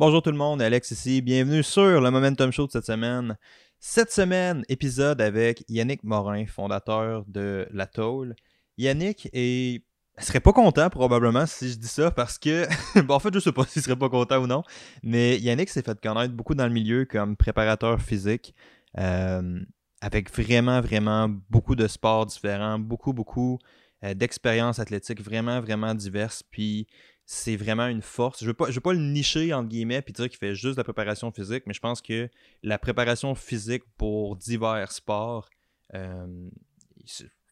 Bonjour tout le monde, Alex ici. Bienvenue sur le Momentum Show de cette semaine. Cette semaine, épisode avec Yannick Morin, fondateur de La Tôle. Yannick est serait pas content probablement si je dis ça parce que bon en fait je sais pas s'il serait pas content ou non mais Yannick s'est fait connaître beaucoup dans le milieu comme préparateur physique euh, avec vraiment vraiment beaucoup de sports différents beaucoup beaucoup euh, d'expériences athlétiques vraiment vraiment diverses puis c'est vraiment une force. Je veux veux pas le nicher entre guillemets puis dire qu'il fait juste de la préparation physique, mais je pense que la préparation physique pour divers sports, euh,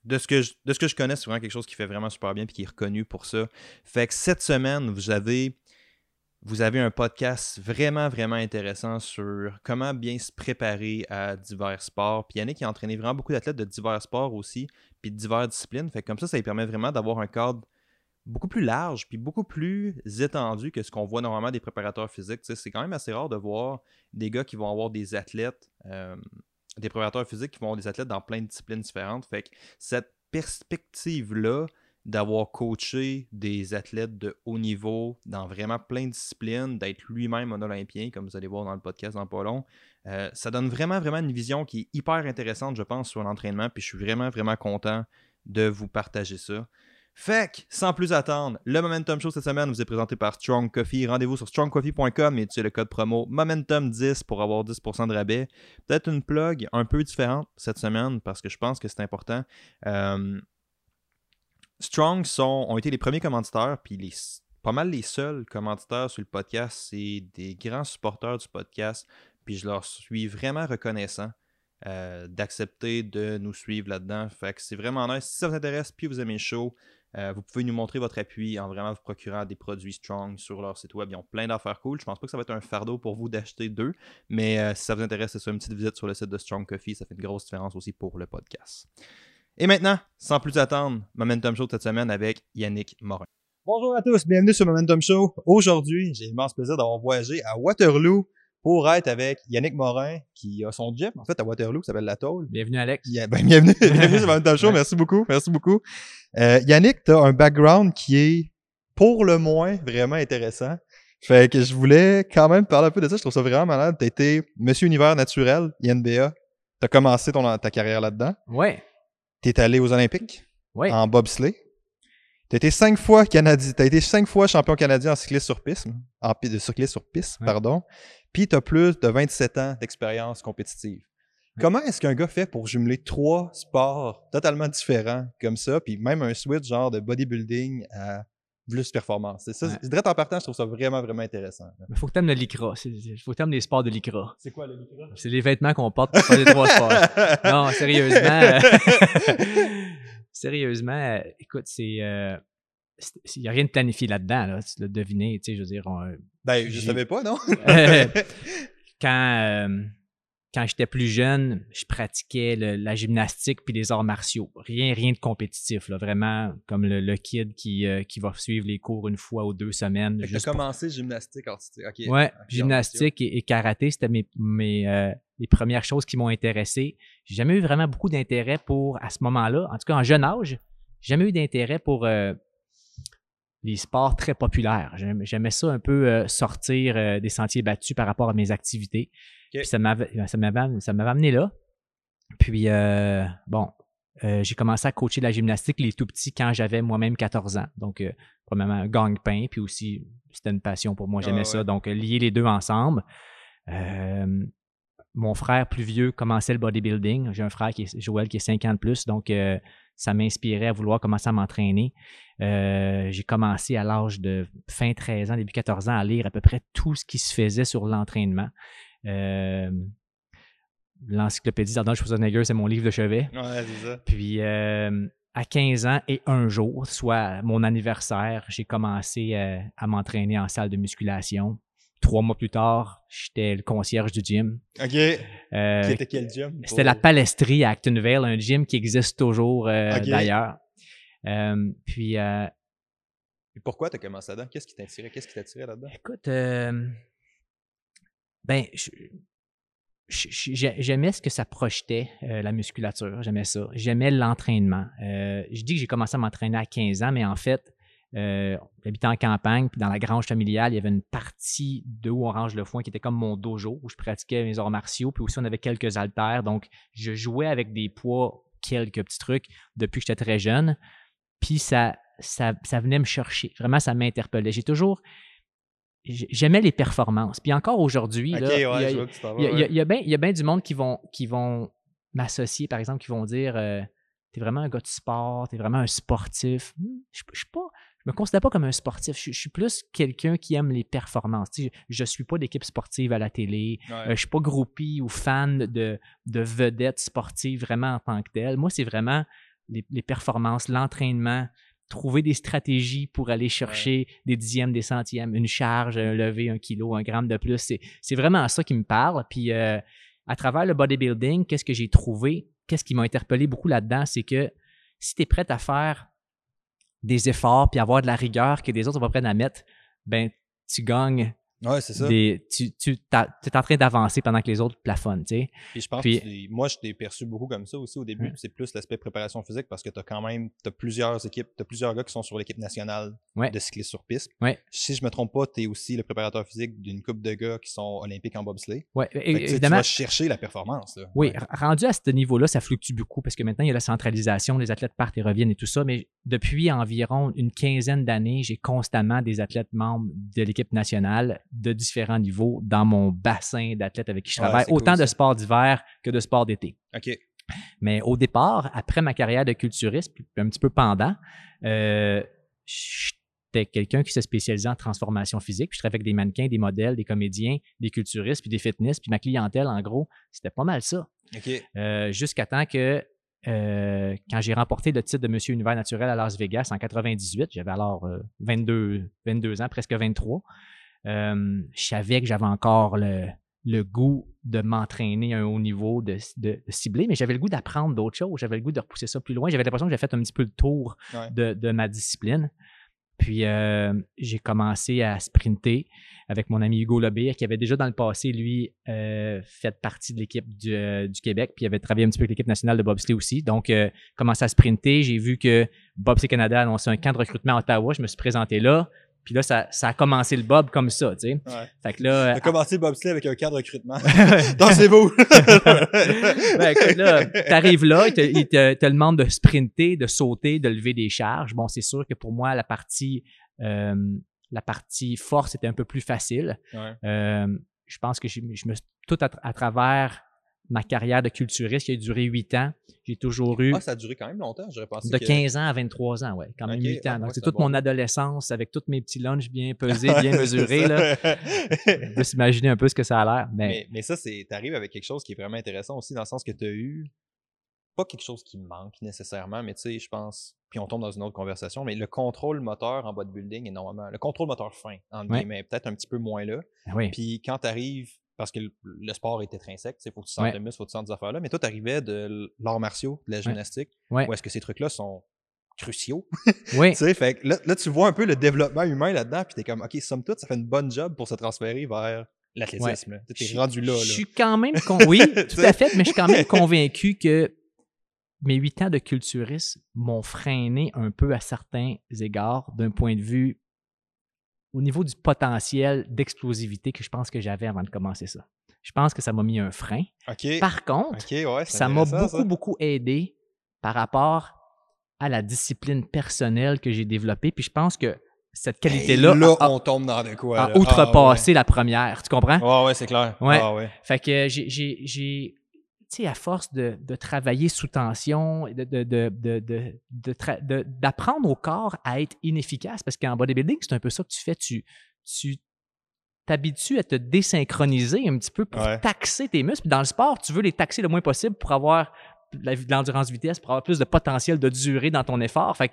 de, ce que je, connais, c'est vraiment quelque chose qui fait vraiment super bien et qui est reconnu pour ça. Fait que cette semaine, vous avez, vous avez un podcast vraiment, vraiment intéressant sur comment bien se préparer à divers sports. Puis Yannick a entraîné vraiment beaucoup d'athlètes de divers sports aussi, puis de diverses disciplines. Fait comme ça, ça lui permet vraiment d'avoir un cadre beaucoup plus large puis beaucoup plus étendu que ce qu'on voit normalement des préparateurs physiques. c'est quand même assez rare de voir des gars qui vont avoir des athlètes, euh, des préparateurs physiques qui vont avoir des athlètes dans plein de disciplines différentes. Fait que cette perspective-là d'avoir coaché des athlètes de haut niveau dans vraiment plein de disciplines, d'être lui-même un Olympien, comme vous allez voir dans le podcast dans pas long, euh, ça donne vraiment, vraiment une vision qui est hyper intéressante, je pense, sur l'entraînement. Puis je suis vraiment, vraiment content de vous partager ça. Fait sans plus attendre, le Momentum Show cette semaine vous est présenté par Strong Coffee. Rendez-vous sur strongcoffee.com et utilisez le code promo Momentum10 pour avoir 10% de rabais. Peut-être une plug un peu différente cette semaine parce que je pense que c'est important. Euh, Strong sont, ont été les premiers commanditaires, puis les, pas mal les seuls commanditaires sur le podcast. C'est des grands supporters du podcast, puis je leur suis vraiment reconnaissant. Euh, d'accepter de nous suivre là-dedans. Fait que c'est vraiment nice. Si ça vous intéresse, puis vous aimez le show, euh, vous pouvez nous montrer votre appui en vraiment vous procurant des produits Strong sur leur site web. Ils ont plein d'affaires cool. Je pense pas que ça va être un fardeau pour vous d'acheter deux, mais euh, si ça vous intéresse, c'est une petite visite sur le site de Strong Coffee. Ça fait une grosse différence aussi pour le podcast. Et maintenant, sans plus attendre, Momentum Show cette semaine avec Yannick Morin. Bonjour à tous, bienvenue sur Momentum Show. Aujourd'hui, j'ai l'immense plaisir d'avoir voyagé à Waterloo pour être avec Yannick Morin, qui a son gym, en fait, à Waterloo, qui s'appelle La Tôle. Bienvenue, Alex. Ben, bienvenue, bienvenue sur Momentum Show. Merci beaucoup. Merci beaucoup. Euh, Yannick, tu as un background qui est, pour le moins, vraiment intéressant. Fait que je voulais quand même parler un peu de ça. Je trouve ça vraiment malade. Tu été Monsieur Univers Naturel, INBA. Tu as commencé ton, ta carrière là-dedans. Ouais. Tu es allé aux Olympiques. Ouais. En bobsleigh. Tu as été cinq fois Canadien, as été cinq fois champion canadien en cyclisme sur piste, en de cyclisme sur piste, pardon. Puis tu as plus de 27 ans d'expérience compétitive. Comment est-ce qu'un gars fait pour jumeler trois sports totalement différents comme ça, puis même un switch genre de bodybuilding à plus performance? C'est ça, ouais. en partant, je trouve ça vraiment, vraiment intéressant. Il faut que tu aimes le lycra. Il faut que tu aimes les sports de lycra. C'est quoi le lycra? C'est les vêtements qu'on porte pour faire les trois sports. non, sérieusement. sérieusement, écoute, c'est. Euh, il n'y a rien de planifié là-dedans, là, tu l'as deviné, tu sais, je veux dire. ben, je savais pas, non? quand, euh, quand j'étais plus jeune, je pratiquais la gymnastique puis les arts martiaux. Rien, rien de compétitif, là, vraiment comme le, kid qui, euh, qui va suivre les cours une fois ou deux semaines. As commencé gymnastique artistique. OK. Ouais, gymnastique et, karaté, c'était mes, mes euh, les premières choses qui m'ont intéressé. J'ai jamais eu vraiment beaucoup d'intérêt pour, à ce moment-là, en tout cas en jeune âge, jamais eu d'intérêt pour les sports très populaires. J'aimais ça un peu euh, sortir euh, des sentiers battus par rapport à mes activités. Puis ça m'avait amené là. Puis, euh, bon, j'ai commencé à coacher la gymnastique les tout petits quand j'avais moi-même 14 ans. Donc, premièrement, gang-pain, puis aussi, c'était une passion pour moi. J'aimais ah ça. Donc, lier les deux ensemble. Mon frère plus vieux commençait le bodybuilding. J'ai un frère qui est Joël qui est 50 de plus. Donc, ça m'inspirait à vouloir commencer à m'entraîner. Euh, j'ai commencé à l'âge de fin 13 ans, début 14 ans, à lire à peu près tout ce qui se faisait sur l'entraînement. Euh, L'encyclopédie d'Arnold Schwarzenegger, c'est mon livre de chevet. Ouais, c'est ça. Puis euh, à 15 ans et un jour, soit mon anniversaire, j'ai commencé euh, à m'entraîner en salle de musculation. Trois mois plus tard, j'étais le concierge du gym. OK. Euh, C'était quel gym? C'était la Palestrie à Actonville, un gym qui existe toujours euh, d'ailleurs. Euh, puis. Et pourquoi tu as commencé là-dedans? Qu'est-ce qui t'attirait? Qu'est-ce qui t'attirait là-dedans? Écoute, ben, j'aimais ce que ça projetait, la musculature. J'aimais ça. J'aimais l'entraînement. je dis que j'ai commencé à m'entraîner à 15 ans, mais en fait, Euh, J'habitais en campagne, puis dans la grange familiale, il y avait une partie de où Orange le Foin qui était comme mon dojo, où je pratiquais mes arts martiaux, puis aussi on avait quelques haltères. Donc, je jouais avec des poids, quelques petits trucs depuis que j'étais très jeune. Puis ça, ça, ça venait me chercher. Vraiment, ça m'interpellait. J'ai toujours j'aimais les performances. Puis encore aujourd'hui, il y, a bien du monde qui vont, qui vont m'associer, par exemple, qui vont dire euh, T'es vraiment un gars de sport, t'es vraiment un sportif. Hmm, je, je, pas, je me considère pas comme un sportif. Je, suis plus quelqu'un qui aime les performances. je ne suis pas d'équipe sportive à la télé. Je euh, ne je suis pas groupie ou fan de, de vedettes sportives vraiment en tant que telles. Moi, c'est vraiment les, les performances, l'entraînement, trouver des stratégies pour aller chercher des dixièmes, des centièmes, une charge, un lever, un kilo, un gramme de plus. C'est vraiment ça qui me parle. Puis euh, à travers le bodybuilding, qu'est-ce que j'ai trouvé? Qu'est-ce qui m'a interpellé beaucoup là-dedans? C'est que si tu es prêt à faire des efforts puis avoir de la rigueur que des autres sont pas à mettre, ben tu gagnes Ouais, c'est ça. tu, tu es en train d'avancer pendant que les autres plafonnent, tu sais. Puis je pense que moi, je t'ai perçu beaucoup comme ça aussi au début. C'est plus l'aspect préparation physique parce que tu as quand même as plusieurs équipes, tu as plusieurs gars qui sont sur l'équipe nationale de cyclistes sur piste. Ouais. Si je me trompe pas, tu es aussi le préparateur physique d'une coupe de gars qui sont olympiques en bobsleigh. Ouais, évidemment. Tu vas chercher la performance. Oui, rendu à ce niveau-là, ça fluctue beaucoup parce que maintenant, il y a la centralisation, les athlètes partent et reviennent et tout ça. Mais depuis environ une quinzaine d'années, j'ai constamment des athlètes membres de l'équipe nationale de différents niveaux dans mon bassin d'athlètes avec qui je travaille, autant de sport d'hiver que de sport d'été. OK. Mais au départ, après ma carrière de culturiste, puis un petit peu pendant, euh, j'étais quelqu'un qui s'est spécialisé en transformation physique. Puis je travaillais avec des mannequins, des modèles, des comédiens, des culturistes, puis des fitness. Puis ma clientèle, en gros, c'était pas mal ça. Euh, jusqu'à temps que euh, quand j'ai remporté le titre de Monsieur Univers Naturel à Las Vegas en 98, j'avais alors 22, 22 ans, presque 23. Euh, je savais que j'avais encore le, goût de m'entraîner à un haut niveau, de, cibler, mais j'avais le goût d'apprendre d'autres choses. J'avais le goût de repousser ça plus loin. J'avais l'impression que j'avais fait un petit peu le tour de, ma discipline. Puis euh, j'ai commencé à sprinter avec mon ami Hugo Lobé, qui avait déjà dans le passé, lui, euh, fait partie de l'équipe du, Québec, puis il avait travaillé un petit peu avec l'équipe nationale de bobsleigh aussi. Donc, commencé à sprinter. J'ai vu que Bobsleigh Canada a annoncé un camp de recrutement à Ottawa. Je me suis présenté là. Puis là, ça, a commencé le bob comme ça, tu sais. Fait que là. a commencé le bobsleigh avec un cadre de recrutement. Dansez-vous! ben, écoute, là, t'arrives là, il te, te, demande de sprinter, de sauter, de lever des charges. Bon, c'est sûr que pour moi, la partie, euh, la partie force était un peu plus facile. Euh, je pense que je, je me tout à travers ma carrière de culturiste qui a duré huit ans. J'ai toujours eu. Ah, ça a duré quand même longtemps, j'aurais pensé. De 15 ans à 23 ans, ouais, quand même huit ans. Donc, c'est toute mon adolescence avec tous mes petits lunchs bien pesés, bien mesurés. Là. On peut s'imaginer un peu ce que ça a l'air. Mais... mais, ça, c'est. T'arrives avec quelque chose qui est vraiment intéressant aussi, dans le sens que tu as eu. Pas quelque chose qui manque nécessairement, mais tu sais, je pense. Puis on tombe dans une autre conversation, mais le contrôle moteur en bodybuilding est normalement. Le contrôle moteur fin, en guillemets, peut-être un petit peu moins là. Oui. Puis quand tu arrives parce que le, sport est intrinsèque, il faut que tu sentes le muscle, faut que tu sentes des affaires-là. Mais toi, tu arrivais de l'art martiaux, de la gymnastique, ouais. où est-ce que ces trucs-là sont cruciaux? oui. tu sais, fait là, là, tu vois un peu le développement humain là-dedans, puis tu es comme, OK, somme toute, ça fait une bonne job pour se transférer vers l'athlétisme. Tu es rendu là. Je suis quand même, oui, tout à fait, mais je suis quand même convaincu que mes huit ans de culturiste m'ont freiné un peu à certains égards d'un point de vue au niveau du potentiel d'explosivité que je pense que j'avais avant de commencer ça. Je pense que ça m'a mis un frein. Par contre, ça m'a beaucoup, beaucoup aidé par rapport à la discipline personnelle que j'ai développée. Puis je pense que cette qualité-là. Là, on tombe dans de quoi. A outrepassé ah, la première. Tu comprends? Ouais, ouais, c'est clair. Ouais. Ah, ouais. Fait que j'ai à force de, travailler sous tension, d'apprendre au corps à être inefficace, parce qu'en bodybuilding, c'est un peu ça que tu fais. Tu, tu t'habitues à te désynchroniser un petit peu pour taxer tes muscles. dans le sport, tu veux les taxer le moins possible pour avoir de l'endurance vitesse, pour avoir plus de potentiel de durée dans ton effort. Fait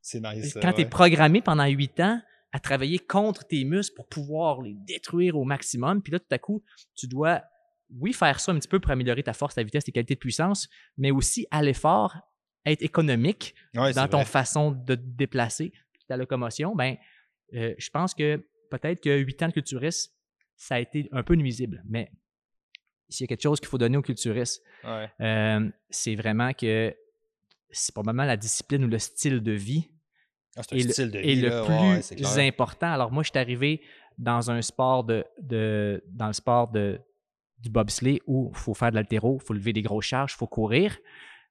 c'est nice. Quand tu es programmé pendant huit ans à travailler contre tes muscles pour pouvoir les détruire au maximum, puis là, tout à coup, tu dois oui, faire ça un petit peu pour améliorer ta force, ta vitesse, tes qualités de puissance, mais aussi à l'effort, être économique dans ton façon de te déplacer, ta locomotion, ben, euh, je pense que peut-être que huit ans de culturiste, ça a été un peu nuisible. Mais s'il y a quelque chose qu'il faut donner aux culturistes, euh, c'est vraiment que c'est probablement la discipline ou le style de vie Ah, est le, style de est vie, le là. Ouais, ouais, c'est plus important. Alors moi, je suis arrivé dans un sport de, de dans le sport de, du bobsleigh où il faut faire de l'altéro, il faut lever des grosses charges, il faut courir.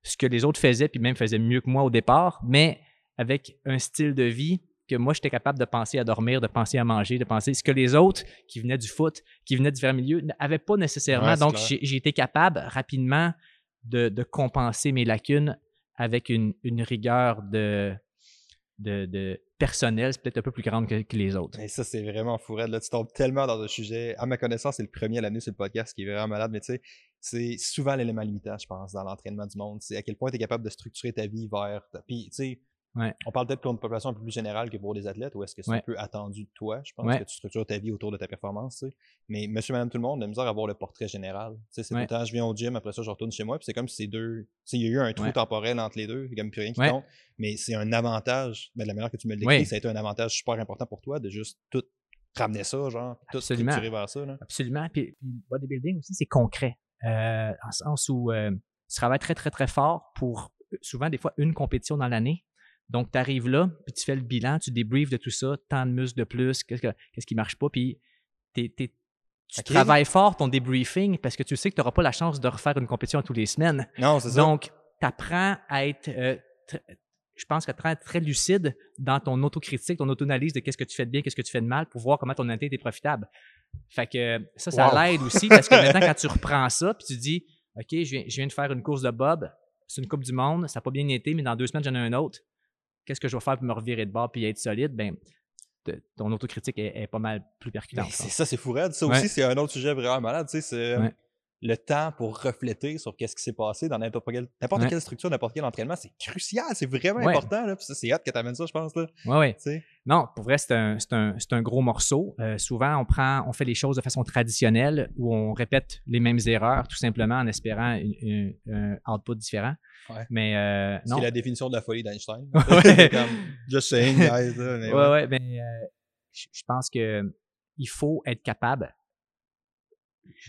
Ce que les autres faisaient, puis même faisaient mieux que moi au départ, mais avec un style de vie que moi, j'étais capable de penser à dormir, de penser à manger, de penser ce que les autres qui venaient du foot, qui venaient de différents milieux, n'avaient pas nécessairement. Ouais, Donc, j'ai j'ai été capable rapidement de, de compenser mes lacunes avec une, une rigueur de, de, personnel, c'est peut-être un peu plus grande que, les autres. Mais ça, c'est vraiment fou, là. Tu tombes tellement dans un sujet. À ma connaissance, c'est le premier à l'année sur le podcast qui est vraiment malade, mais tu sais, c'est souvent l'élément limitant, je pense, dans l'entraînement du monde. C'est à quel point tu es capable de structurer ta vie vers. Puis, tu sais, Ouais. on parle peut-être pour une population un peu plus générale que pour des athlètes, ou est-ce que c'est un peu attendu de toi, je pense, Ouais. que tu structures ta vie autour de ta performance, tu sais. Mais monsieur, madame, tout le monde, a misère à avoir le portrait général. Tu sais, c'est Ouais. autant je viens au gym, après ça, je retourne chez moi, puis c'est comme si c'est deux. Tu sais, il y a eu un trou temporel entre les deux, il y a comme plus rien qui compte. Mais c'est un avantage, ben, de la manière que tu me le décris, ça a été un avantage super important pour toi de juste tout ramener ça, genre, tout Absolument. structurer vers ça. Là. Absolument. Puis, puis le bodybuilding aussi, c'est concret. Euh, en sens où euh, tu travailles très, très, très fort pour euh, souvent, des fois, une compétition dans l'année. Donc, tu arrives là, puis tu fais le bilan, tu débriefes de tout ça, tant de muscles de plus, qu'est-ce, que- qu'est-ce qui marche pas, puis t'es- t'es- tu travailles fort ton débriefing parce que tu sais que tu n'auras pas la chance de refaire une compétition tous les semaines. Non, c'est ça. Donc, tu apprends à être, euh, tr- je pense que tu apprends à être très lucide dans ton autocritique, ton auto-analyse de qu'est-ce que tu fais de bien, qu'est-ce que tu fais de mal pour voir comment ton année est profitable. Fait que ça, ça Wow. l'aide aussi parce que maintenant, quand tu reprends ça, puis tu dis, OK, je viens, je viens de faire une course de Bob, c'est une Coupe du Monde, ça n'a pas bien été, mais dans deux semaines, j'en ai un autre. Qu'est-ce que je vais faire pour me revirer de bord puis être solide? Ben, ton autocritique est, est pas mal plus percutante. c'est ça, c'est fou raide. Ça Ouais. aussi, c'est un autre sujet vraiment malade. Tu sais, c'est Ouais. Le temps pour refléter sur qu'est-ce qui s'est passé dans n'importe quelle, n'importe Ouais. quelle structure, n'importe quel entraînement. C'est crucial, c'est vraiment Ouais. important. Là. Puis ça, c'est hâte que tu amènes ça, je pense. Là. Ouais. Tu sais. Non, pour vrai, c'est un, c'est un, c'est un gros morceau. Euh, souvent, on prend, on fait les choses de façon traditionnelle où on répète les mêmes erreurs, tout simplement en espérant une- une- un output différent. Ouais. Mais euh, C'est la définition de la folie d'Einstein. Comme, just saying, guys. mais Ouais, ouais. mais euh, je je pense que il faut être capable.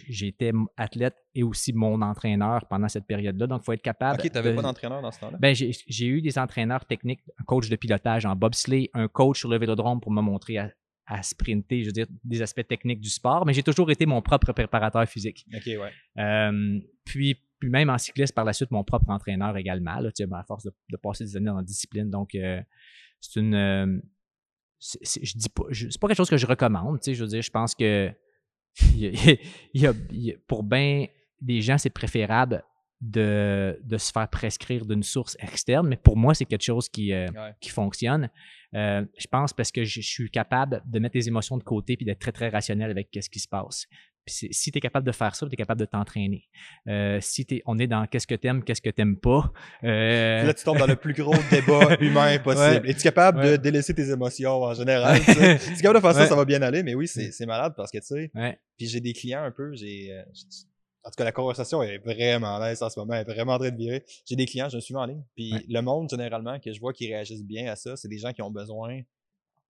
J'étais athlète et aussi mon entraîneur pendant cette période-là, donc il faut être capable. Ok, t'avais de- pas d'entraîneur dans ce temps-là? Ben, j'ai eu des entraîneurs techniques, un coach de pilotage en bobsleigh, un coach sur le vélodrome pour me montrer à, à sprinter, je veux dire, des aspects techniques du sport, mais j'ai toujours été mon propre préparateur physique. Ok, ouais. Euh, puis, puis même en cycliste, par la suite, mon propre entraîneur également, là, tu sais, ben, à force de, de passer des années dans la discipline. Donc, euh, c'est une... euh, je dis pas, c'est pas quelque chose que je recommande, tu sais, je veux dire, je pense que il y a- il y a- il y a- pour bien des gens, c'est préférable de, de se faire prescrire d'une source externe, mais pour moi, c'est quelque chose qui, euh, Ouais. qui fonctionne. Euh, je pense parce que je, je suis capable de mettre les émotions de côté puis d'être très, très rationnel avec ce qui se passe. Puis si tu es capable de faire ça, tu es capable de t'entraîner. Euh, si t'es- on est dans qu'est-ce que t'aimes, qu'est-ce que t'aimes pas. euh, Là, tu tombes dans le plus gros débat humain possible. Ouais. Es-tu capable de délaisser tes émotions en général? si tu es capable de faire ça, ça va bien aller, mais oui, c'est malade parce que, tu sais, Puis j'ai des clients un peu, j'ai. euh, en tout cas, la conversation est vraiment nice en ce moment, elle est vraiment en train de virer. J'ai des clients, je me suis en ligne. Puis le monde, généralement, que je vois qui réagissent bien à ça, c'est des gens qui ont besoin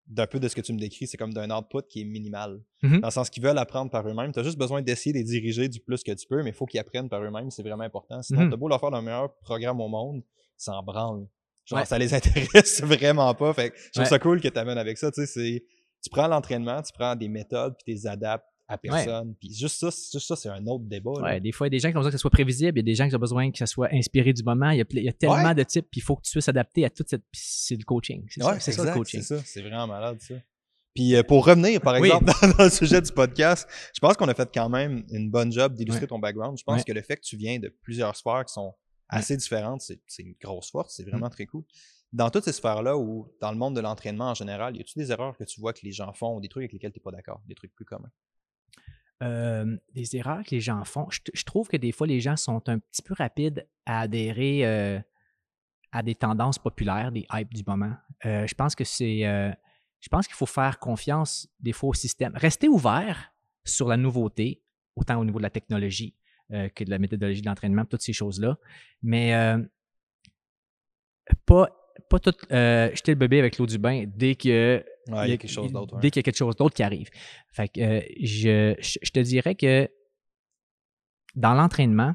d'un peu de ce que tu me décris, c'est comme d'un output qui est minimal. Mhm. Dans le sens qu'ils veulent apprendre par eux-mêmes. Tu as juste besoin d'essayer de les diriger du plus que tu peux, mais il faut qu'ils apprennent par eux-mêmes, c'est vraiment important. Sinon, Mhm. t'as beau leur faire le meilleur programme au monde, ça en branle. Genre, Ouais. ça les intéresse vraiment pas. Fait que je trouve Ouais. ça cool que tu amènes avec ça. Tu sais, c'est tu prends l'entraînement, tu prends des méthodes, puis tu les adaptes à personne. Puis juste ça, c'est- juste ça, c'est un autre débat. ouais, des fois, il y a des gens qui ont besoin que ça soit prévisible, il y a des gens qui ont besoin que ça soit inspiré du moment. Il y a, ple- il y a tellement Ouais. de types, puis il faut que tu puisses adapter à toute cette. C'est le coaching. C'est ça, c'est ça le coaching. C'est ça, c'est vraiment malade ça. Puis euh, pour revenir, par Oui. exemple, dans, dans le sujet du podcast, je pense qu'on a fait quand même une bonne job d'illustrer ton background. Je pense que le fait que tu viens de plusieurs sphères qui sont assez différentes, c'est une grosse force, c'est Mm. vraiment très cool. Dans toutes ces sphères-là ou dans le monde de l'entraînement en général, y a-tu des erreurs que tu vois que les gens font ou des trucs avec lesquels tu n'es pas d'accord, des trucs plus communs? Euh, des erreurs que les gens font. Je, trouve que des fois, les gens sont un petit peu rapides à adhérer à des tendances populaires, des hypes du moment. Je pense que c'est. je pense qu'il faut faire confiance des fois au système. Rester ouvert sur la nouveauté, autant au niveau de la technologie que de la méthodologie de l'entraînement, toutes ces choses-là. Mais pas, pas tout jeter le bébé avec l'eau du bain dès que Ouais, il y a quelque chose d'autre. ouais. Dès qu'il y a quelque chose d'autre qui arrive. Fait que euh, je, je, je te dirais que dans l'entraînement,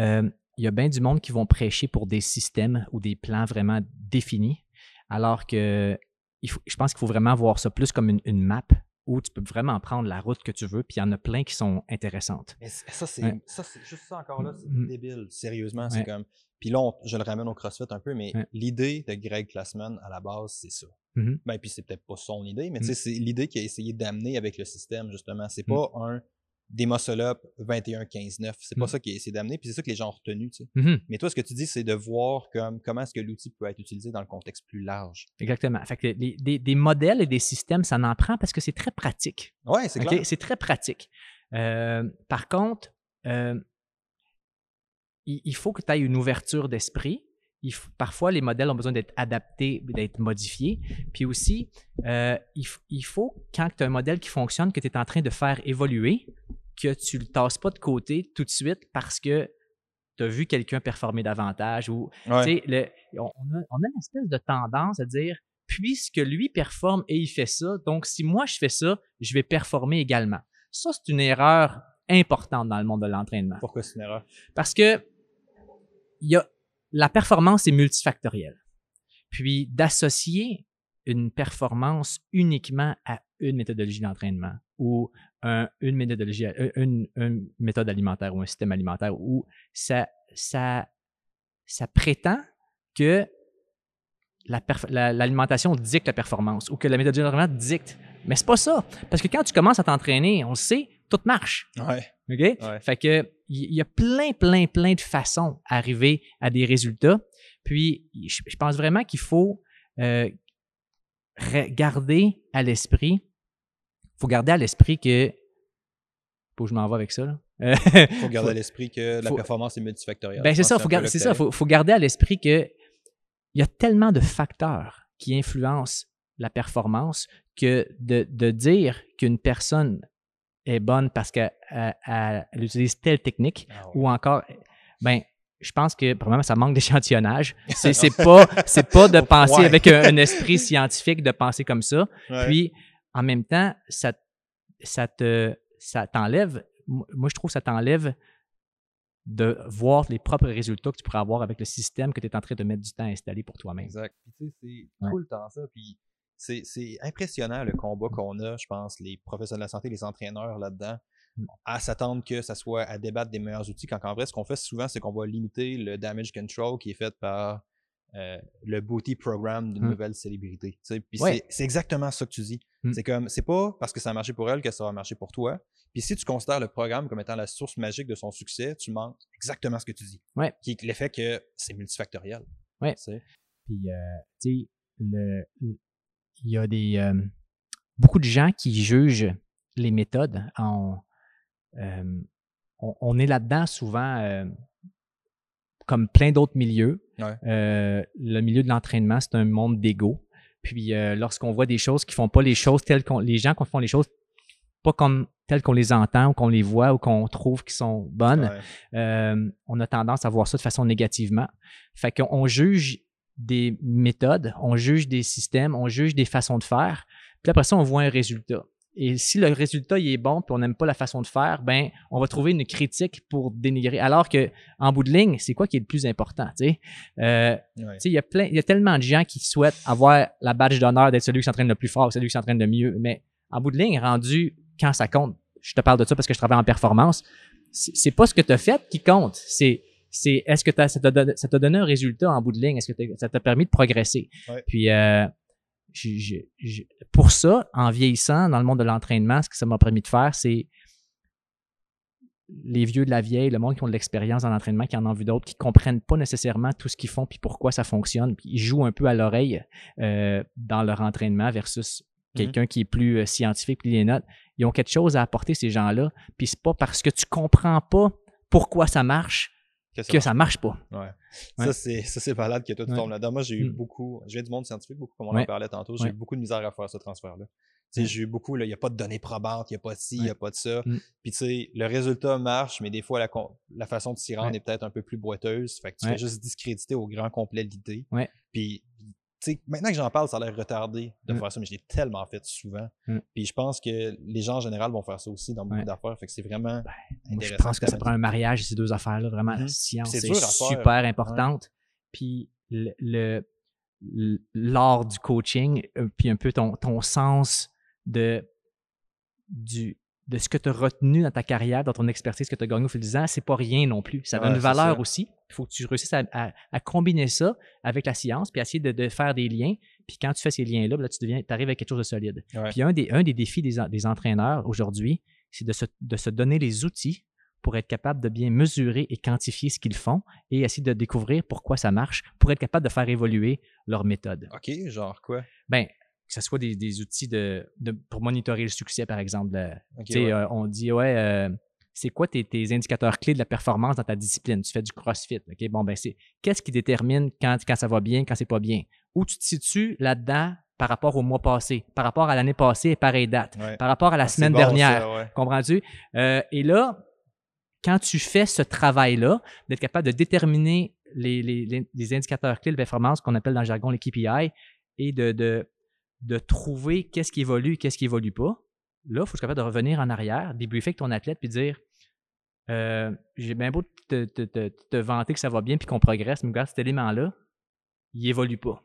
euh, il y a bien du monde qui vont prêcher pour des systèmes ou des plans vraiment définis, Alors que je pense qu'il faut vraiment voir ça plus comme une, map où tu peux vraiment prendre la route que tu veux, puis il y en a plein qui sont intéressantes. ça, c'est juste ça encore là, c'est mm. débile. Sérieusement, c'est comme. Puis là, je le ramène au CrossFit un peu, mais l'idée de Greg Classman, à la base, c'est ça. Mm-hmm. Ben, puis c'est peut-être pas son idée, mais mm. c'est l'idée qu'il a essayé d'amener avec le système, justement. C'est mm. pas un des muscle-up 21-15-9. C'est pas mm. ça qui est essayé d'amener, puis c'est ça que les gens ont retenu. Tu sais. Mm-hmm. Mais toi, ce que tu dis, c'est de voir comme, comment est-ce que l'outil peut être utilisé dans le contexte plus large. Exactement. Fait que des, modèles et des systèmes, ça en prend parce que c'est très pratique. Oui, c'est clair. C'est très pratique. Euh, par contre, euh, il, faut que tu aies une ouverture d'esprit. parfois, les modèles ont besoin d'être adaptés, d'être modifiés. Puis aussi, euh, il, il, faut, quand tu as un modèle qui fonctionne, que tu es en train de faire évoluer, que tu le tasses pas de côté tout de suite parce que tu as vu quelqu'un performer davantage. Ou, le, on, a, on, a, une espèce de tendance à dire puisque lui performe et il fait ça, donc si moi je fais ça, je vais performer également. Ça, c'est une erreur importante dans le monde de l'entraînement. Pourquoi c'est une erreur? Parce que y a, la performance est multifactorielle. Puis d'associer une performance uniquement à une méthodologie d'entraînement ou une, méthodologie, une, méthode alimentaire ou un système alimentaire où ça, ça, ça prétend que l'alimentation dicte la performance ou que la méthode d'entraînement dicte. Mais c'est pas ça. Parce que quand tu commences à t'entraîner, on le sait, tout marche. Ouais. OK? Fait que il y, a plein, plein, plein de façons d'arriver à des résultats. Puis, je, pense vraiment qu'il faut euh, garder à l'esprit faut garder à l'esprit que. Faut que je m'en vais avec ça. Il faut garder à l'esprit que la performance est multifactorielle. Ben c'est ça, faut c'est ça. Faut, faut garder à l'esprit que il y a tellement de facteurs qui influencent la performance que de, de dire qu'une personne est bonne parce qu'elle utilise telle technique ah ou encore, ben, je pense que probablement ça manque d'échantillonnage. C'est, c'est pas, c'est pas de penser avec un, esprit scientifique de penser comme ça. Puis en même temps, ça, ça te, ça t'enlève, moi je trouve que ça t'enlève de voir les propres résultats que tu pourrais avoir avec le système que tu es en train de mettre du temps à installer pour toi-même. Exact. Puis tu sais, c'est tout le temps ça. Puis c'est, impressionnant le combat qu'on a, je pense, les professionnels de la santé, les entraîneurs là-dedans, mm. à s'attendre que ça soit à débattre des meilleurs outils, quand en vrai, ce qu'on fait souvent, c'est qu'on va limiter le damage control qui est fait par euh, le booty program d'une mmh. nouvelle célébrité. Puis c'est exactement ça que tu dis. Mmh. C'est comme, c'est pas parce que ça a marché pour elle que ça va marcher pour toi. Puis si tu considères le programme comme étant la source magique de son succès, tu manques exactement ce que tu dis. Ouais. Qui est l'effet que c'est multifactoriel. Ouais. Puis, euh, tu sais, il y a des. Euh, beaucoup de gens qui jugent les méthodes en. on, est là-dedans souvent comme plein d'autres milieux, euh, le milieu de l'entraînement, c'est un monde d'ego. Puis euh, lorsqu'on voit des choses qui font pas les choses telles qu'on les gens qui font les choses pas comme telles qu'on les entend ou qu'on les voit ou qu'on trouve qui sont bonnes, euh, on a tendance à voir ça de façon négativement. Fait qu'on juge des méthodes, on juge des systèmes, on juge des façons de faire. Puis après ça, on voit un résultat. Et si le résultat il est bon, puis on n'aime pas la façon de faire, ben on va trouver une critique pour dénigrer. Alors que en bout de ligne, c'est quoi qui est le plus important, tu sais? Euh, Il y a plein, il y a tellement de gens qui souhaitent avoir la badge d'honneur d'être celui qui s'entraîne le plus fort, celui qui s'entraîne le mieux. Mais en bout de ligne, rendu quand ça compte, je te parle de ça parce que je travaille en performance. C'est pas ce que tu as fait qui compte. C'est c'est est-ce que ça t'a donné, un résultat en bout de ligne? Est-ce que ça t'a permis de progresser? Puis euh, pour ça, en vieillissant dans le monde de l'entraînement, ce que ça m'a permis de faire, c'est les vieux de la vieille, le monde qui ont de l'expérience dans l'entraînement, qui en ont vu d'autres, qui comprennent pas nécessairement tout ce qu'ils font puis pourquoi ça fonctionne, puis ils jouent un peu à l'oreille euh, dans leur entraînement versus mm-hmm. quelqu'un qui est plus euh, scientifique puis les notes. Ils ont quelque chose à apporter ces gens-là, puis c'est pas parce que tu comprends pas pourquoi ça marche que ça, marche pas. Ouais. Ça, c'est, ça, c'est valable que toi, tu tombes là-dedans. Moi, j'ai eu mm. beaucoup, je viens du monde scientifique, beaucoup, comme on en parlait tantôt, j'ai eu beaucoup de misère à faire ce transfert-là. J'ai eu beaucoup, il n'y a pas de données probantes, il n'y a pas de ci, il n'y a pas de ça. Mm. Puis, tu sais, le résultat marche, mais des fois, la, la façon de s'y rendre est peut-être un peu plus boiteuse. Fait que tu fais juste discréditer au grand complet l'idée. Puis, maintenant que j'en parle, ça a l'air retardé de mm. faire ça, mais je l'ai tellement fait souvent. Mm. Puis je pense que les gens en général vont faire ça aussi dans beaucoup d'affaires. Fait que c'est vraiment ben, Je pense que ça prend un mariage, ces deux affaires-là. Vraiment, la mm-hmm. science, c'est super importante. Puis le, l'art du coaching, euh, puis un peu ton, ton sens de, du, de ce que tu as retenu dans ta carrière, dans ton expertise que tu as gagné au fil des ans, c'est pas rien non plus. Ça donne une valeur aussi. Il faut que tu réussisses à, combiner ça avec la science, puis essayer de, faire des liens. Puis quand tu fais ces liens-là, ben là, tu deviens, arrives à quelque chose de solide. Puis un des, un des défis des, des entraîneurs aujourd'hui, c'est de se, de se donner les outils pour être capable de bien mesurer et quantifier ce qu'ils font et essayer de découvrir pourquoi ça marche, pour être capable de faire évoluer leur méthode. OK, genre quoi? Ben, que ce soit des, outils de, pour monitorer le succès, par exemple. Euh, on dit, ouais, euh, c'est quoi tes, indicateurs clés de la performance dans ta discipline? Tu fais du CrossFit. OK, bon, ben, c'est qu'est-ce qui détermine quand, quand ça va bien, quand c'est pas bien? Où tu te situes là-dedans par rapport au mois passé, par rapport à l'année passée, pareille date, par rapport à la ah, semaine dernière. Comprends-tu? Euh, et là, quand tu fais ce travail-là, d'être capable de déterminer les, indicateurs clés de performance qu'on appelle dans le jargon les KPI et de, de, trouver qu'est-ce qui évolue et qu'est-ce qui évolue pas, là, il faut être capable de revenir en arrière, débriefer avec ton athlète puis dire euh, J'ai bien beau te, te, vanter que ça va bien puis qu'on progresse, mais regarde, cet élément-là, il évolue pas.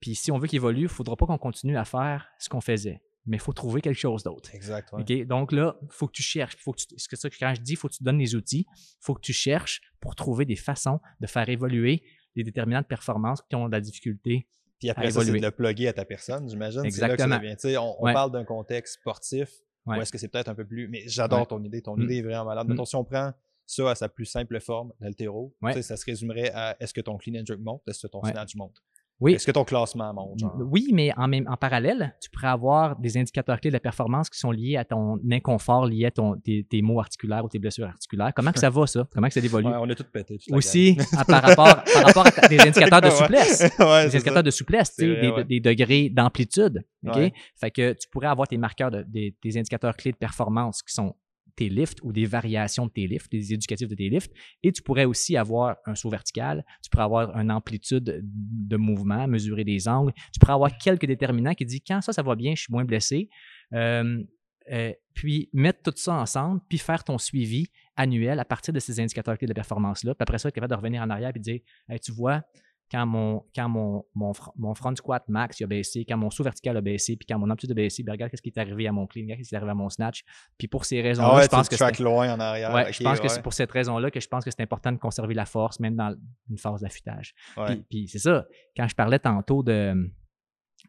Puis si on veut qu'il évolue, il ne faudra pas qu'on continue à faire ce qu'on faisait mais il faut trouver quelque chose d'autre. Exact. Donc là, il faut que tu cherches. Faut que ce que ça, quand je dis, il faut que tu te donnes les outils, il faut que tu cherches pour trouver des façons de faire évoluer les déterminants de performance qui ont de la difficulté. Puis après ça, c'est de le plugger à ta personne, j'imagine. Exactement. on, on parle d'un contexte sportif, ou est-ce que c'est peut-être un peu plus. Mais j'adore ton idée. Ton mm. idée est vraiment malade. Mm. Mettons, si on prend ça à sa plus simple forme, l'altéro, ça se résumerait à est-ce que ton clean and jerk monte, est-ce que ton snatch monte? Oui. Est-ce que ton classement monte? Oui, mais en, même, en parallèle, tu pourrais avoir des indicateurs clés de la performance qui sont liés à ton inconfort, liés à ton, tes, maux articulaires ou tes blessures articulaires. Comment que ça va, ça? Comment que ça évolue? on a tout pété. Aussi, par, rapport, par rapport à des indicateurs de souplesse. des indicateurs de souplesse, des, des, degrés d'amplitude. OK? Fait que tu pourrais avoir tes marqueurs, de, des, des indicateurs clés de performance qui sont tes lifts ou des variations de tes lifts, des éducatifs de tes lifts. Et tu pourrais aussi avoir un saut vertical, tu pourrais avoir une amplitude de mouvement, mesurer des angles. Tu pourrais avoir quelques déterminants qui disent quand ça, ça va bien, je suis moins blessé. Euh, euh, puis mettre tout ça ensemble, puis faire ton suivi annuel à partir de ces indicateurs clés de performance-là. Puis après ça, être capable de revenir en arrière et dire Tu vois, quand mon, quand mon, mon, front squat max a baissé, quand mon saut vertical a baissé, puis quand mon amplitude a baissé, ben regarde qu'est-ce qui est arrivé à mon clean, regarde qu'est-ce qui est arrivé à mon snatch. Puis pour ces raisons-là, ah je pense que c'est loin en arrière. Ouais, je pense que c'est pour cette raison-là que je pense que c'est important de conserver la force, même dans une phase d'affûtage. Puis, c'est ça, quand je parlais tantôt de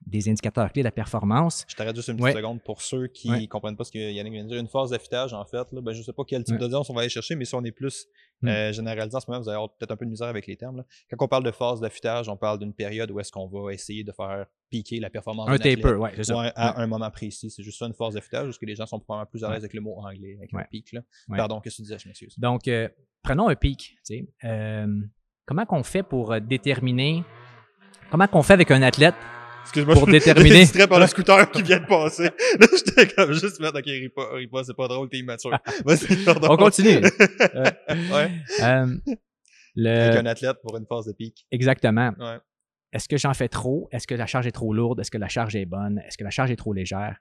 des indicateurs clés de la performance. Je t'arrête juste une petite seconde pour ceux qui ne comprennent pas ce que Yannick vient de dire. Une phase d'affûtage, en fait, là, ben, je ne sais pas quel type d'audience on va aller chercher, mais si on est plus Hmm. Euh, généralisant, en ce moment, vous avez peut-être un peu de misère avec les termes. Quand on parle de phase d'affûtage, on parle d'une période où est-ce qu'on va essayer de faire piquer la performance un taper, ouais, c'est ça. à un moment précis. C'est juste ça une phase d'affûtage, parce que les gens sont probablement plus à l'aise avec le mot anglais, avec un pic. Là. Pardon, qu'est-ce que tu disais, je m'excuse. Donc, euh, prenons un pic. Euh, comment qu'on fait pour déterminer, comment qu'on fait avec un athlète Excuse-moi, pour je déterminer. distrait par le scooter qui vient de passer. Là, j'étais comme juste mettre, ok, ris pas, ris pas, c'est pas drôle, t'es immature. On continue. ouais. Euh, le... Avec un athlète pour une phase de pic. Exactement. Ouais. Est-ce que j'en fais trop? Est-ce que la charge est trop lourde? Est-ce que la charge est bonne? Est-ce que la charge est trop légère?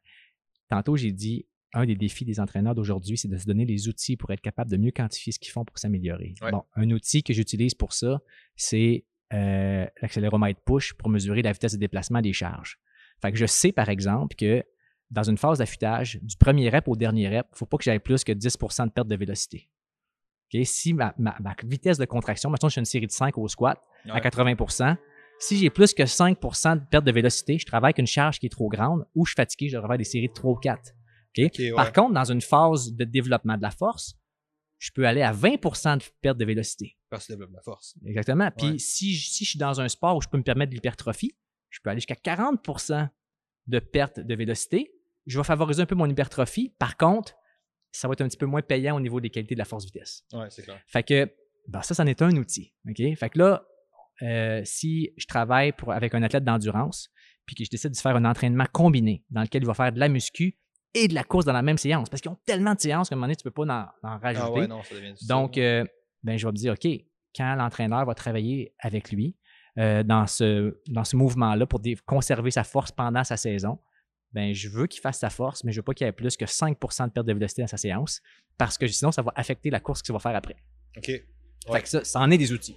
Tantôt, j'ai dit, un des défis des entraîneurs d'aujourd'hui, c'est de se donner les outils pour être capable de mieux quantifier ce qu'ils font pour s'améliorer. Bon, un outil que j'utilise pour ça, c'est euh, l'accéléromètre push pour mesurer la vitesse de déplacement des charges. Fait que je sais, par exemple, que dans une phase d'affûtage, du premier rep au dernier rep, il ne faut pas que j'aille plus que 10% de perte de vélocité. Si ma, vitesse de contraction, maintenant je fais une série de 5 au squat à 80% si j'ai plus que 5% de perte de vélocité, je travaille avec une charge qui est trop grande ou je suis fatigué, je devrais faire des séries de 3 ou 4. Par contre, dans une phase de développement de la force, je peux aller à 20% de perte de vélocité. Parce que développe la force. Exactement. Puis si, si, je suis dans un sport où je peux me permettre de l'hypertrophie, je peux aller jusqu'à 40% de perte de vélocité. Je vais favoriser un peu mon hypertrophie. Par contre, ça va être un petit peu moins payant au niveau des qualités de la force-vitesse. Oui, c'est clair. Fait que ben ça, c'en est un outil. OK? Fait que là, euh, si je travaille pour, avec un athlète d'endurance, puis que je décide de faire un entraînement combiné dans lequel il va faire de la muscu et de la course dans la même séance. Parce qu'ils ont tellement de séances qu'à un moment donné, tu ne peux pas en, ah rajouter. Donc, euh, ben, je vais me dire, OK, quand l'entraîneur va travailler avec lui euh, dans ce, dans ce mouvement-là pour conserver sa force pendant sa saison, ben, je veux qu'il fasse sa force, mais je ne veux pas qu'il y ait plus que 5 de perte de vélocité dans sa séance parce que sinon, ça va affecter la course qu'il va faire après. OK. Fait que ça, ça en est des outils.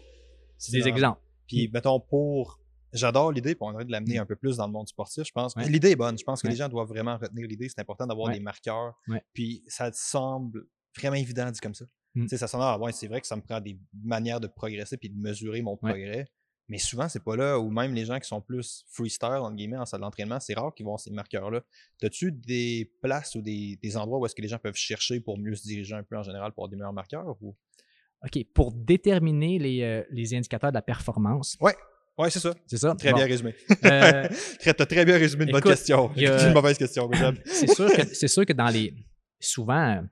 C'est des exemples. Puis, mettons, pour j'adore l'idée, puis on aurait de l'amener un peu plus dans le monde sportif, je pense. Ouais. L'idée est bonne. Je pense que Ouais. les gens doivent vraiment retenir l'idée. C'est important d'avoir des marqueurs. Puis ça semble vraiment évident dit comme ça. Mm. Tu sais, ça sonne, ah ouais, c'est vrai que ça me prend des manières de progresser puis de mesurer mon Ouais. progrès. Mais souvent, c'est pas là. Ou même les gens qui sont plus freestyle, entre guillemets, en salle d'entraînement, c'est rare qu'ils vont avoir ces marqueurs-là. As-tu des places ou des, des endroits où est-ce que les gens peuvent chercher pour mieux se diriger un peu en général pour avoir des meilleurs marqueurs? Ou... OK, pour déterminer les, euh, les indicateurs de la performance, Ouais, c'est ça. c'est ça? Très Bon, bien résumé. euh, Très- T'as très bien résumé une bonne question. a- une mauvaise question, c'est sûr que c'est sûr que dans les souvent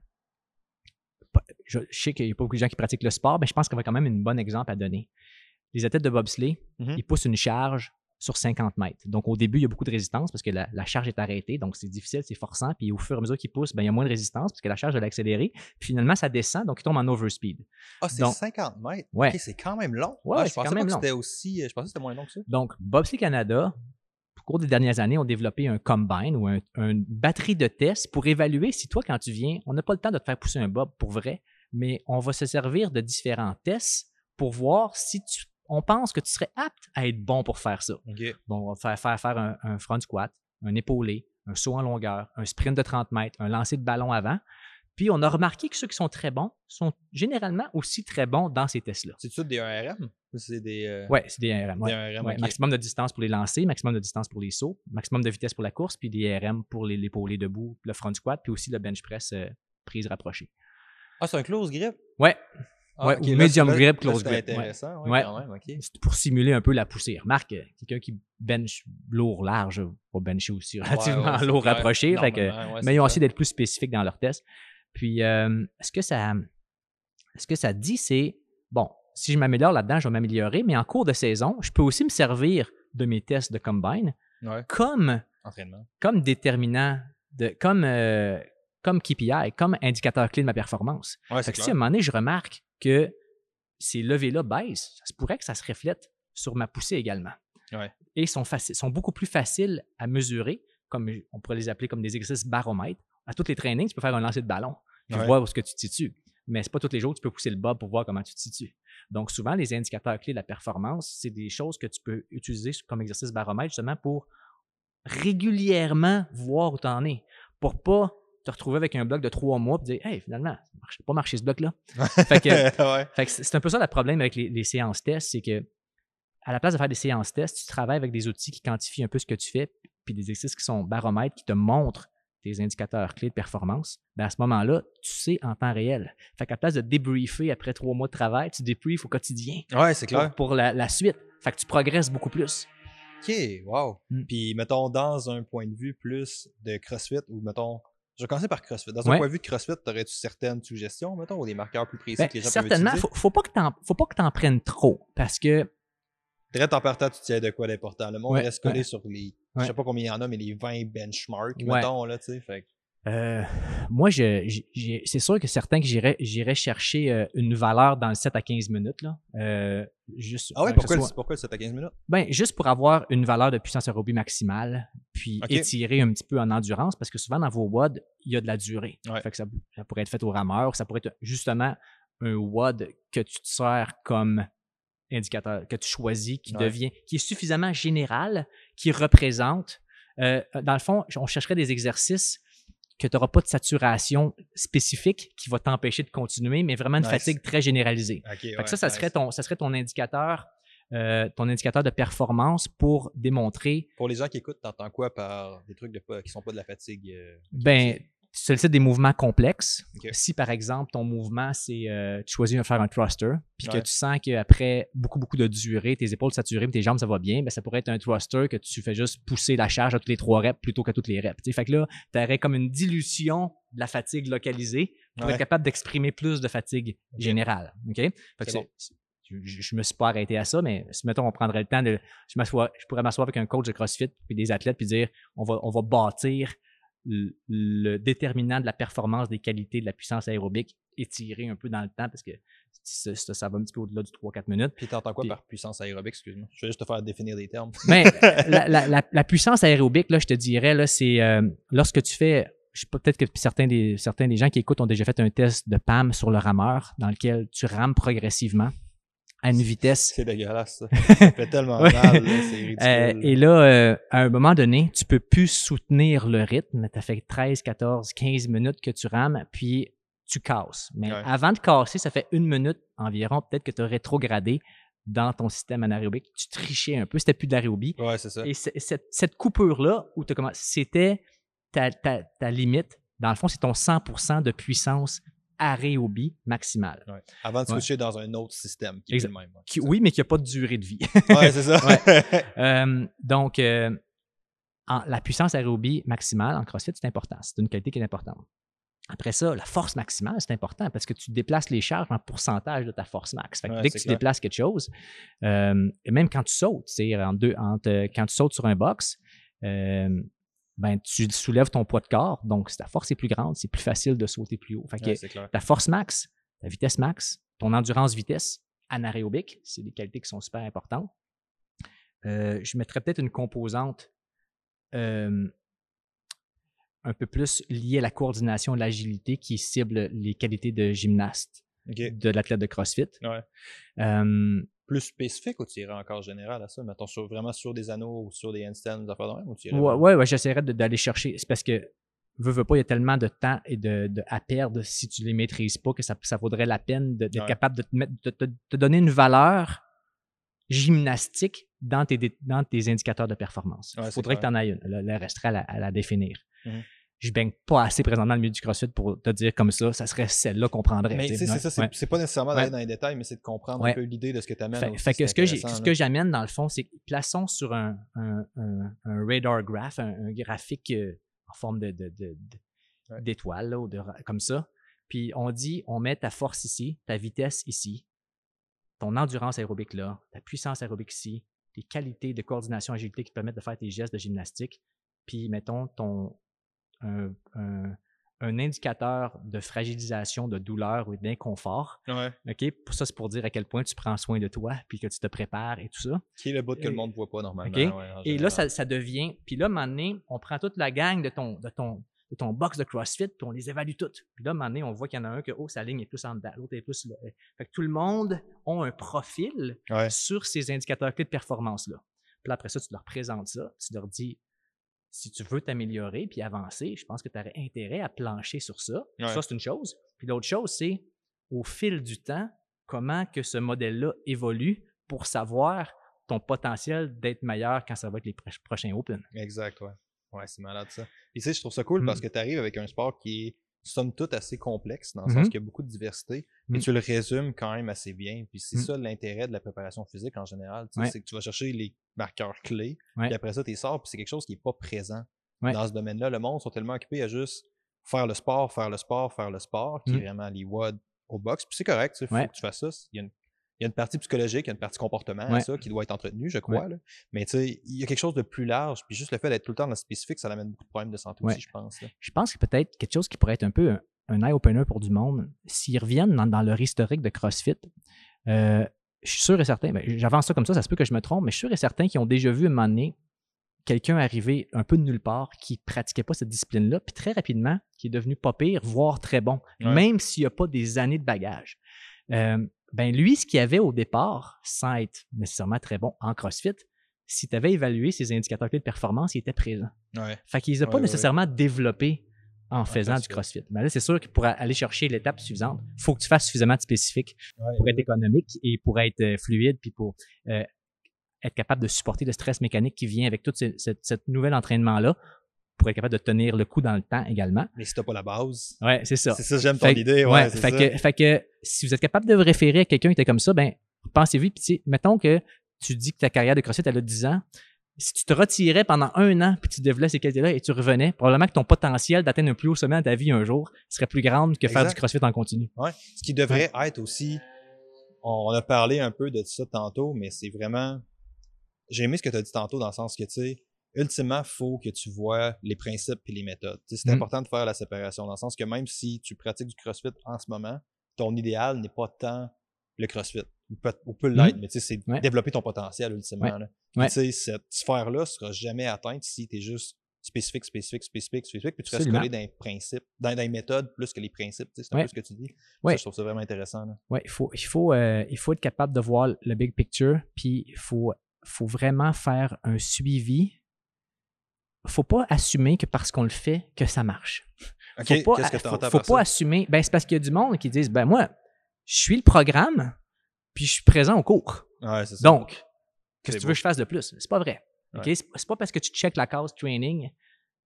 je, je sais qu'il n'y a pas beaucoup de gens qui pratiquent le sport, mais je pense qu'on va quand même un bon exemple à donner. Les athlètes de bobsleigh, Mhm. ils poussent une charge sur 50 mètres. Donc, au début, il y a beaucoup de résistance parce que la, la charge est arrêtée. Donc, c'est difficile, c'est forçant. Puis, au fur et à mesure qu'ils poussent, ben, il y a moins de résistance parce que la charge est accélérée. Puis, finalement, ça descend. Donc, ils tombent en overspeed. Ah, c'est Donc- 50 mètres? Ouais. C'est quand même long. Ouais, Ah, je c'est quand pensais même pas que long. aussi. Je pensais que c'était moins long que ça. Donc, Bobsleigh Canada, au cours des dernières années, ont développé un combine ou un- une batterie de tests pour évaluer si toi, quand tu viens, on n'a pas le temps de te faire pousser un bob pour vrai, mais on va se servir de différents tests pour voir si tu, on pense que tu serais apte à être bon pour faire ça. Bon, on va faire faire, faire un, un front squat, un épaulé, un saut en longueur, un sprint de 30 mètres, un lancer de ballon avant. Puis on a remarqué que ceux qui sont très bons sont généralement aussi très bons dans ces tests-là. C'est tout des 1RM ou c'est des. euh, Ouais, c'est des RM. ouais. Des RM, Ouais. Maximum de distance pour les lancers, maximum de distance pour les sauts, maximum de vitesse pour la course, puis des RM pour les- l'épaulé debout, le front squat, puis aussi le bench press euh, prise rapprochée. Ah, c'est un close grip? Ouais, Ah, Ouais, ou medium là- grip, close grip, ouais. intéressant, ouais, Ouais. quand même, c'est pour simuler un peu la poussée. Remarque, quelqu'un qui bench lourd large va bencher aussi relativement Ouais, c'est lourd rapproché. fait que- mais c'est ils ont essayé d'être plus spécifiques dans leurs tests. Puis, euh, ce que ça, ce que ça dit, c'est bon, si je m'améliore là-dedans, je vais m'améliorer, mais en cours de saison, je peux aussi me servir de mes tests de combine comme, comme déterminant, de, comme, euh, comme KPI, comme indicateur clé de ma performance. Ouais, Fait c'est que si à un moment donné, je remarque que ces levées-là baissent, ça se pourrait que ça se reflète sur ma poussée également. Ouais. Et sont, sont beaucoup plus faciles à mesurer, comme on pourrait les appeler comme des exercices baromètres. À tous les trainings, tu peux faire un lancer de ballon, puis Ouais. voir où est-ce que tu te situes. Mais c'est pas tous les jours que tu peux pousser le bob pour voir comment tu te situes. Donc, souvent, les indicateurs clés de la performance, c'est des choses que tu peux utiliser comme exercice baromètre justement pour régulièrement voir où tu en es. Pour pas te retrouver avec un bloc de trois mois et dire Hey, finalement, ça marche pas marché ce bloc-là. Fait que, ouais. fait que c'est un peu ça le problème avec les, les séances tests, c'est que à la place de faire des séances tests, tu travailles avec des outils qui quantifient un peu ce que tu fais, puis des exercices qui sont baromètres, qui te montrent tes indicateurs clés de performance. Ben à ce moment-là, tu sais en temps réel. Fait qu'à la place de débriefer après trois mois de travail, tu débriefes au quotidien Ouais, c'est clair. pour, pour la, la suite. Fait que tu progresses beaucoup plus. Ok, wow. Mm. Puis, mettons, dans un point de vue plus de CrossFit, ou mettons, je vais commencer par CrossFit. Dans un Ouais. point de vue de CrossFit, t'aurais-tu certaines suggestions, mettons, ou des marqueurs plus précis Ben, que les gens certainement, peuvent faut, utiliser? faut pas que t'en, faut pas que t'en prennes trop parce que Direct en partant, tu tiens de quoi d'important. Le monde Ouais, reste collé ouais. sur les, je sais pas combien il y en a, mais les 20 benchmarks, mettons, là, tu sais. Fait Euh, moi, je, c'est sûr que certains que j'irais, j'irais chercher euh, une valeur dans le 7 à 15 minutes. Là, euh, juste, Ah ouais, pourquoi, le- soit- pourquoi le 7 à 15 minutes? ben, juste pour avoir une valeur de puissance aérobie maximale, puis étirer un petit peu en endurance, parce que souvent dans vos WOD, il y a de la durée. Ouais. Fait que ça, ça pourrait être fait au rameur, ça pourrait être justement un WOD que tu te sers comme indicateur, que tu choisis, qui Ouais. devient, qui est suffisamment général, qui représente. dans le fond, on chercherait des exercices que tu n'auras pas de saturation spécifique qui va t'empêcher de continuer, mais vraiment une Nice. fatigue très généralisée. Ouais, ça, ça nice. serait ton, ça serait ton indicateur, euh, ton indicateur de performance pour démontrer, Pour les gens qui écoutent, t'entends quoi par des trucs de qui sont pas de la fatigue? euh, ben, sollicites des mouvements complexes. Si par exemple ton mouvement c'est, euh, tu choisis de faire un thruster, puis que tu sens qu'après beaucoup beaucoup de durée, tes épaules saturées, tes jambes ça va bien, ben ça pourrait être un thruster que tu fais juste pousser la charge à toutes les trois reps plutôt qu'à toutes les reps. Tu sais, Fait que là, tu aurais comme une dilution de la fatigue localisée pour Ouais. être capable d'exprimer plus de fatigue générale. OK? Fait que bon. je, je me suis pas arrêté à ça, mais si mettons on prendrait le temps de. Je, je pourrais m'asseoir avec un coach de CrossFit puis des athlètes puis dire on va, on va bâtir le, le déterminant de la performance, des qualités, de la puissance aérobique, étirer un peu dans le temps parce que ça, ça- ça va un petit peu au-delà du 3-4 minutes. Puis t'entends quoi Puis- par puissance aérobique, excuse-moi? Je vais juste te faire définir des termes. Mais la, la- la- la puissance aérobique, là, je te dirais, là, c'est euh, lorsque tu fais. Je sais pas, peut-être que certains des, certains des gens qui écoutent ont déjà fait un test de PAM sur le rameur dans lequel tu rames progressivement à une vitesse. C'est dégueulasse, ça. ça fait tellement mal, c'est ridicule. Euh, et là, euh, à un moment donné, tu peux plus soutenir le rythme. Tu as fait 13, 14, 15 minutes que tu rames, puis tu casses. Mais Ouais. avant de casser, ça fait une minute environ, peut-être que tu as rétrogradé dans ton système anaérobique. Tu trichais un peu, c'était plus de l'aérobie. Ouais, c'est ça. Et cette, cette coupure-là, où tu commencé, c'était ta, ta- ta limite. Dans le fond, c'est ton 100% de puissance aérobie maximale. Ouais. Avant de Ouais. switcher dans un autre système qui est le même. Qui- oui, mais qui n'a pas de durée de vie. Ouais, c'est ça. Euh, donc, euh, en- la puissance aérobie maximale en CrossFit, c'est important. C'est une qualité qui est importante. Après ça, la force maximale, c'est important parce que tu déplaces les charges en pourcentage de ta force max. Fait que Ouais, dès que tu clair. déplaces quelque chose, euh, même quand tu sautes, c'est en deux, entre, euh, quand tu sautes sur un box, euh, ben, tu soulèves ton poids de corps, donc si ta force est plus grande, c'est plus facile de sauter plus haut. Fait que Ouais, c'est clair. ta force max, ta vitesse max, ton endurance vitesse anaérobique, c'est des qualités qui sont super importantes. Euh, je mettrais peut-être une composante euh, un peu plus liée à la coordination et l'agilité qui cible les qualités de gymnaste de l'athlète de CrossFit. Ouais. Euh, Plus spécifique ou tu irais encore général à ça? Mettons sur, vraiment sur des anneaux ou sur des handstands, des affaires de même, ou tu irais ouais, ouais, ouais, j'essaierais d'aller chercher. C'est parce que veux, veux pas, il y a tellement de temps et de, de- à perdre si tu les maîtrises pas que ça, ça vaudrait la peine d'être Ouais. capable de te, mettre, de donner une valeur gymnastique dans tes, dans tes indicateurs de performance. Il faudrait que tu en aies une. Le, à la, à la définir. Mhm. Je baigne pas assez présentement dans le milieu du CrossFit pour te dire comme ça, ça serait celle-là qu'on prendrait. Mais c'est ça, c'est ouais. pas nécessairement d'aller Ouais. dans les détails, mais c'est de comprendre Ouais. un peu l'idée de ce que tu amènes. Fait, fait que ce que, ce que j'amène dans le fond, c'est plaçons sur un, un, un- un radar graph, un, graphique euh, en forme de, d'étoile, ou de comme ça. Puis on dit, on met ta force ici, ta vitesse ici, ton endurance aérobique là, ta puissance aérobique ici, tes qualités de coordination agilité qui te permettent de faire tes gestes de gymnastique. Puis mettons ton un, un- un indicateur de fragilisation, de douleur ou d'inconfort. Ouais. OK? Pour ça, c'est pour dire à quel point tu prends soin de toi, puis que tu te prépares et tout ça. Qui est le bout que Et- le monde voit pas normalement. Ouais, Et là, ça, ça devient. Puis là, à un moment donné, on prend toute la gang de ton, de ton, de ton box de CrossFit, puis on les évalue toutes. Puis là, à un moment donné, on voit qu'il y en a un que, oh, sa ligne est plus en dedans, l'autre est plus là. Fait que tout le monde a un profil Ouais. sur ces indicateurs clés de performance-là. Puis là, après ça, tu leur présentes ça, tu leur dis, si tu veux t'améliorer puis avancer, je pense que tu aurais intérêt à plancher sur ça. Ouais. Ça, c'est une chose. Puis l'autre chose, c'est au fil du temps, comment que ce modèle-là évolue pour savoir ton potentiel d'être meilleur quand ça va être les pro- prochains Open. Exact, ouais. Ouais, c'est malade ça. Puis tu sais, je trouve ça cool parce Mm. que tu arrives avec un sport qui est somme toute assez complexe, dans le sens qu'il y a beaucoup de diversité, mais Mm. tu le résumes quand même assez bien. Puis c'est Mm. ça l'intérêt de la préparation physique en général. Ouais. C'est que tu vas chercher les marqueurs clés, Ouais. puis après ça, tu sors, puis c'est quelque chose qui n'est pas présent Ouais. dans ce domaine-là. Le monde sont tellement occupés à juste faire le sport, faire le sport, faire le sport, qui Mm. est vraiment les WOD au box. Puis c'est correct, il faut que tu fasses ça. Il y a une il y a une partie psychologique, il y a une partie comportement à ça qui doit être entretenue, je crois. là. Mais tu sais, il y a quelque chose de plus large. Puis juste le fait d'être tout le temps dans le spécifique, ça amène beaucoup de problèmes de santé Ouais. aussi, je pense. là. Je pense que peut-être quelque chose qui pourrait être un peu un, un eye-opener pour du monde, s'ils reviennent dans, dans leur historique de CrossFit, euh, je suis sûr et certain, ben, j'avance ça comme ça, ça se peut que je me trompe, mais je suis sûr et certain qu'ils ont déjà vu à un moment donné quelqu'un arriver un peu de nulle part qui pratiquait pas cette discipline-là, puis très rapidement, qui est devenu pas pire, voire très bon, Ouais. même s'il n'y a pas des années de bagage. Euh, ben lui, ce qu'il avait au départ, sans être nécessairement très bon en CrossFit, si tu avais évalué ses indicateurs clés de performance, il était présent. Ouais. Fait qu'ils les a Ouais, pas ouais, nécessairement développés en faisant du CrossFit. Mais là, c'est sûr que pour aller chercher l'étape suivante, il faut que tu fasses suffisamment de spécifique pour être économique et pour être euh, fluide, puis pour euh, être capable de supporter le stress mécanique qui vient avec tout ce, nouvel entraînement-là, pour être capable de tenir le coup dans le temps également. Mais si t'as pas la base, Ouais, c'est ça. c'est ça, j'aime ton idée. Ouais, fait, ça. que, fait que si vous êtes capable de vous référer à quelqu'un qui était comme ça, ben pensez-vous, puis tu sais, mettons que tu dis que ta carrière de CrossFit, elle a 10 ans. Si tu te retirais pendant un an, puis tu développais ces qualités-là et tu revenais, probablement que ton potentiel d'atteindre un plus haut sommet dans ta vie un jour serait plus grand que faire Exact. du CrossFit en continu. Ouais. Ce qui devrait être aussi, on a parlé un peu de ça tantôt, mais c'est vraiment, j'ai aimé ce que tu as dit tantôt dans le sens que, tu sais, ultimement, faut que tu vois les principes et les méthodes. C'est Mm. important de faire la séparation dans le sens que même si tu pratiques du CrossFit en ce moment, ton idéal n'est pas tant le CrossFit. Ou peut, ou peut l'être, mais c'est Ouais. développer ton potentiel ultimement. Ouais. là. Ouais. Cette sphère-là sera jamais atteinte si tu es juste spécifique, spécifique, spécifique, spécifique, puis tu restes collé dans les principes, dans, les méthodes plus que les principes. C'est un peu ce que tu dis. Ouais. je trouve ça vraiment intéressant. Oui, il faut, il, faut, euh, il faut être capable de voir le big picture, puis il faut, faut vraiment faire un suivi. Faut pas assumer que parce qu'on le fait, que ça marche. OK, qu'est-ce que tu entends faut, faut pas assumer. Ben, c'est parce qu'il y a du monde qui disent, ben moi, je suis le programme, puis je suis présent au cours. Ouais, ça. Donc, qu'est-ce que tu veux que je fasse de plus? C'est pas vrai. Okay? C'est pas parce que tu checkes la case training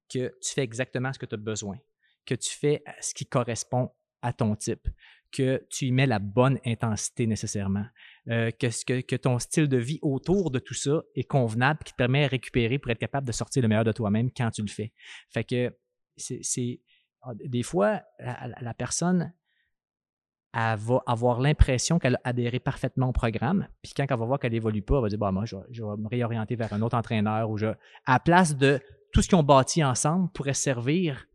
que tu fais exactement ce que tu as besoin, que tu fais ce qui correspond à ton type, que tu y mets la bonne intensité nécessairement, euh, que, que, ton style de vie autour de tout ça est convenable, qui te permet de récupérer pour être capable de sortir le meilleur de toi-même quand tu le fais. Fait que c'est. Ah, des fois, la personne elle va avoir l'impression qu'elle a parfaitement au programme. Puis quand elle va voir qu'elle évolue pas, elle va dire bah, moi, je vais, me réorienter vers un autre entraîneur ou je. À place de tout ce qu'ils ont bâti ensemble pourrait servir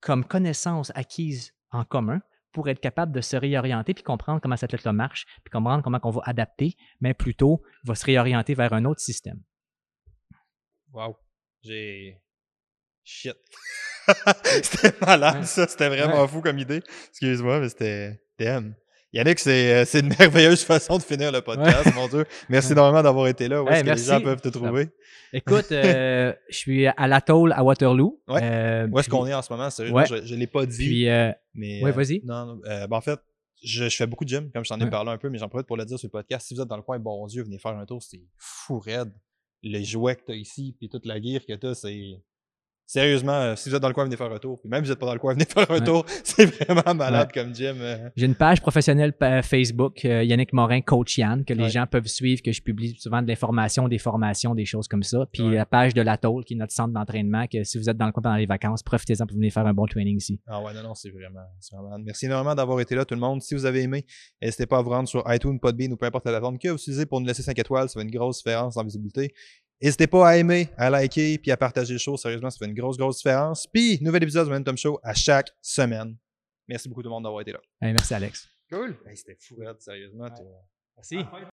comme connaissance acquise en commun pour être capable de se réorienter puis comprendre comment cette athlète-là marche, puis comprendre comment on va adapter, mais plutôt va se réorienter vers un autre système. Wow. J'ai. Shit. c'était malade, ça. C'était vraiment fou comme idée. Excuse-moi, mais c'était. Damn. Yannick, euh, c'est une merveilleuse façon de finir le podcast, mon Dieu. Merci énormément d'avoir été là. Où est-ce que les gens peuvent te trouver? Écoute, euh, je suis à l'atoll à Waterloo. Euh, Où est-ce qu'on est en ce moment? Sérieusement, je ne l'ai pas dit. Puis, mais, ouais, vas-y. non, ben, en fait, je, fais beaucoup de gym, comme je t'en ai parlé un peu, mais j'en profite pour le dire sur le podcast. Si vous êtes dans le coin, bon Dieu, venez faire un tour. C'est fou raide. Les jouets que tu as ici, puis toute la gear que tu as, c'est Sérieusement, euh, si vous êtes dans le coin, venez faire un tour. Puis même si vous n'êtes pas dans le coin, venez faire un tour. C'est vraiment malade comme gym. Euh. J'ai une page professionnelle Facebook, euh, Yannick Morin, Coach Yann, que les gens peuvent suivre, que je publie souvent de l'information, des formations, des choses comme ça. Puis la page de l'Atoll, qui est notre centre d'entraînement, que si vous êtes dans le coin pendant les vacances, profitez-en pour venir faire un bon training ici. Ah ouais, non, non, c'est vraiment, vraiment. Merci énormément d'avoir été là, tout le monde. Si vous avez aimé, n'hésitez pas à vous rendre sur iTunes, Podbean ou peu importe la plateforme que vous utilisez pour nous laisser 5 étoiles. Ça fait une grosse différence en visibilité. N'hésitez pas à aimer, à liker, puis à partager le show. Sérieusement, ça fait une grosse, grosse différence. Puis, nouvel épisode du Momentum Show à chaque semaine. Merci beaucoup tout le monde d'avoir été là. merci Alex. Cool. C'était fou, sérieusement. Merci.